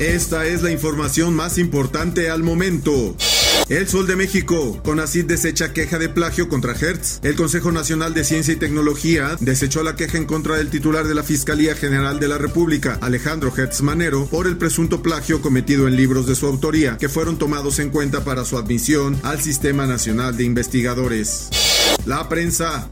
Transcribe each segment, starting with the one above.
Esta es la información más importante al momento. El Sol de México. Conacid desecha queja de plagio contra Hertz. El Consejo Nacional de Ciencia y Tecnología desechó la queja en contra del titular de la Fiscalía General de la República, Alejandro Hertz Manero, por el presunto plagio cometido en libros de su autoría, que fueron tomados en cuenta para su admisión al Sistema Nacional de Investigadores. La prensa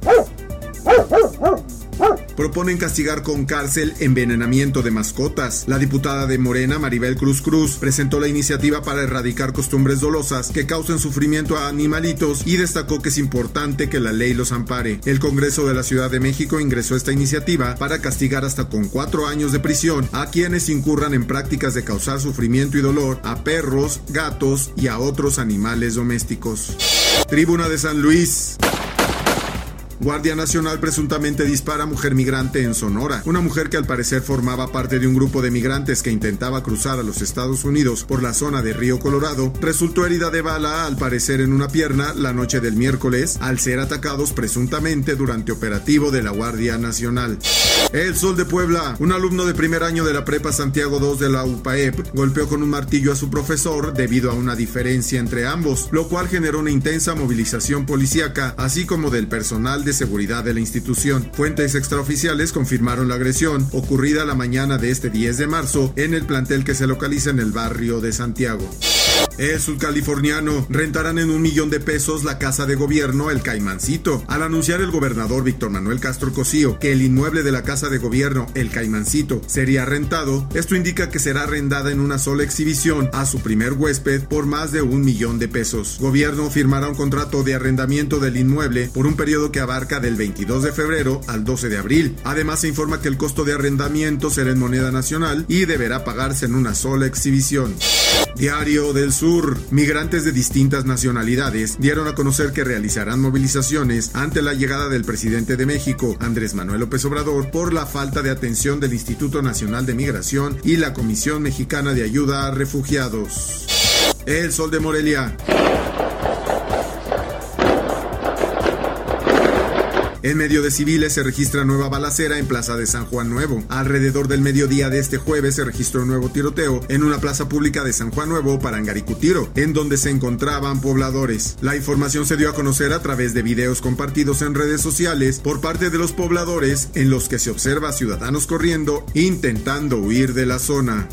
proponen castigar con cárcel envenenamiento de mascotas. La diputada de Morena, Maribel Cruz Cruz, presentó la iniciativa para erradicar costumbres dolosas que causen sufrimiento a animalitos y destacó que es importante que la ley los ampare. El Congreso de la Ciudad de México ingresó esta iniciativa para castigar hasta con cuatro años de prisión a quienes incurran en prácticas de causar sufrimiento y dolor a perros, gatos y a otros animales domésticos. Tribuna de San Luis. Guardia Nacional presuntamente dispara a mujer migrante en Sonora. Una mujer que al parecer formaba parte de un grupo de migrantes que intentaba cruzar a los Estados Unidos por la zona de Río Colorado, resultó herida de bala al parecer en una pierna la noche del miércoles al ser atacados presuntamente durante operativo de la Guardia Nacional. El Sol de Puebla, un alumno de primer año de la Prepa Santiago II de la UPAEP, golpeó con un martillo a su profesor debido a una diferencia entre ambos, lo cual generó una intensa movilización policíaca, así como del personal de seguridad de la institución. Fuentes extraoficiales confirmaron la agresión ocurrida la mañana de este 10 de marzo en el plantel que se localiza en el barrio de Santiago. El sudcaliforniano rentarán en un millón de pesos la casa de gobierno El Caimancito. Al anunciar el gobernador Víctor Manuel Castro Cosío que el inmueble de la casa de gobierno El Caimancito sería rentado, esto indica que será arrendada en una sola exhibición a su primer huésped por más de un millón de pesos. Gobierno firmará un contrato de arrendamiento del inmueble por un periodo que abarca del 22 de febrero al 12 de abril. Además se informa que el costo de arrendamiento será en moneda nacional y deberá pagarse en una sola exhibición. Diario del Sur. Migrantes de distintas nacionalidades dieron a conocer que realizarán movilizaciones ante la llegada del presidente de México, Andrés Manuel López Obrador, por la falta de atención del Instituto Nacional de Migración y la Comisión Mexicana de Ayuda a Refugiados. El Sol de Morelia. En medio de civiles se registra nueva balacera en Plaza de San Juan Nuevo. Alrededor del mediodía de este jueves se registró un nuevo tiroteo en una plaza pública de San Juan Nuevo, Parangaricutiro, en donde se encontraban pobladores. La información se dio a conocer a través de videos compartidos en redes sociales por parte de los pobladores en los que se observa a ciudadanos corriendo intentando huir de la zona.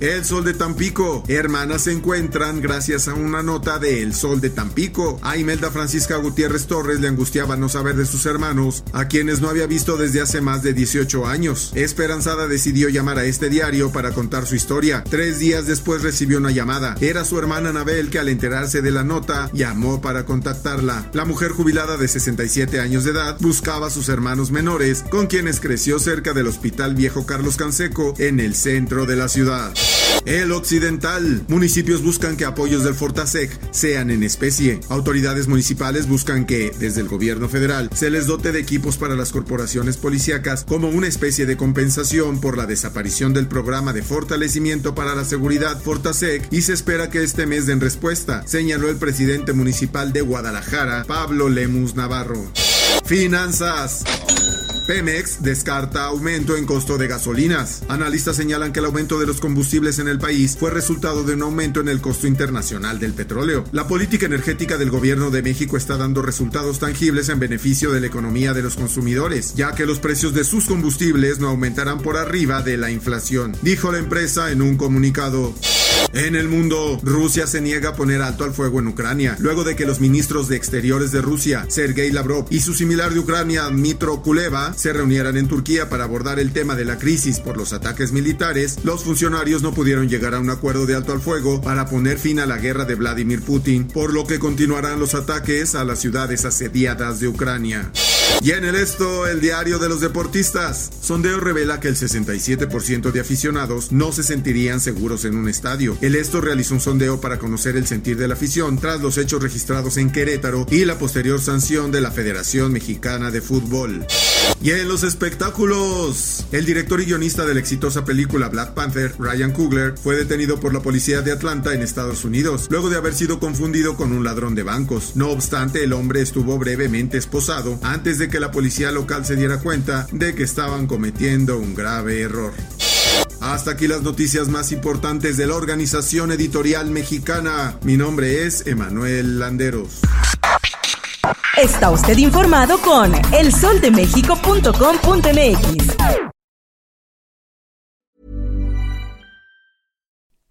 El Sol de Tampico. Hermanas se encuentran gracias a una nota de El Sol de Tampico. A Imelda Francisca Gutiérrez Torres le angustiaba no saber de sus hermanos, a quienes no había visto desde hace más de 18 años. Esperanzada decidió llamar a este diario para contar su historia. Tres días después recibió una llamada. Era su hermana Anabel que al enterarse de la nota llamó para contactarla. La mujer jubilada de 67 años de edad buscaba a sus hermanos menores, con quienes creció cerca del Hospital Viejo Carlos Canseco en el centro de la ciudad. El Occidental. Municipios buscan que apoyos del Fortasec sean en especie. Autoridades municipales buscan que, desde el gobierno federal, se les dote de equipos para las corporaciones policíacas como una especie de compensación por la desaparición del programa de fortalecimiento para la seguridad Fortasec y se espera que este mes den respuesta, señaló el presidente municipal de Guadalajara, Pablo Lemus Navarro. Finanzas. Pemex descarta aumento en costo de gasolinas. Analistas señalan que el aumento de los combustibles en el país fue resultado de un aumento en el costo internacional del petróleo. La política energética del gobierno de México está dando resultados tangibles en beneficio de la economía de los consumidores, ya que los precios de sus combustibles no aumentarán por arriba de la inflación, dijo la empresa en un comunicado. En el mundo, Rusia se niega a poner alto al fuego en Ucrania, luego de que los ministros de Exteriores de Rusia, Sergei Lavrov, y su similar de Ucrania, Mitro Kuleva, se reunieran en Turquía para abordar el tema de la crisis por los ataques militares, los funcionarios no pudieron llegar a un acuerdo de alto al fuego para poner fin a la guerra de Vladimir Putin, por lo que continuarán los ataques a las ciudades asediadas de Ucrania. Y en el esto, el diario de los deportistas. Sondeo revela que el 67% de aficionados no se sentirían seguros en un estadio. El esto realizó un sondeo para conocer el sentir de la afición tras los hechos registrados en Querétaro y la posterior sanción de la Federación Mexicana de Fútbol. Y en los espectáculos, el director y guionista de la exitosa película Black Panther, Ryan Coogler, fue detenido por la policía de Atlanta en Estados Unidos, luego de haber sido confundido con un ladrón de bancos. No obstante, el hombre estuvo brevemente esposado antes de que la policía local se diera cuenta de que estaban cometiendo un grave error. Hasta aquí las noticias más importantes de la organización editorial mexicana. Mi nombre es Emanuel Landeros. Está usted informado con elsoldemexico.com.mx.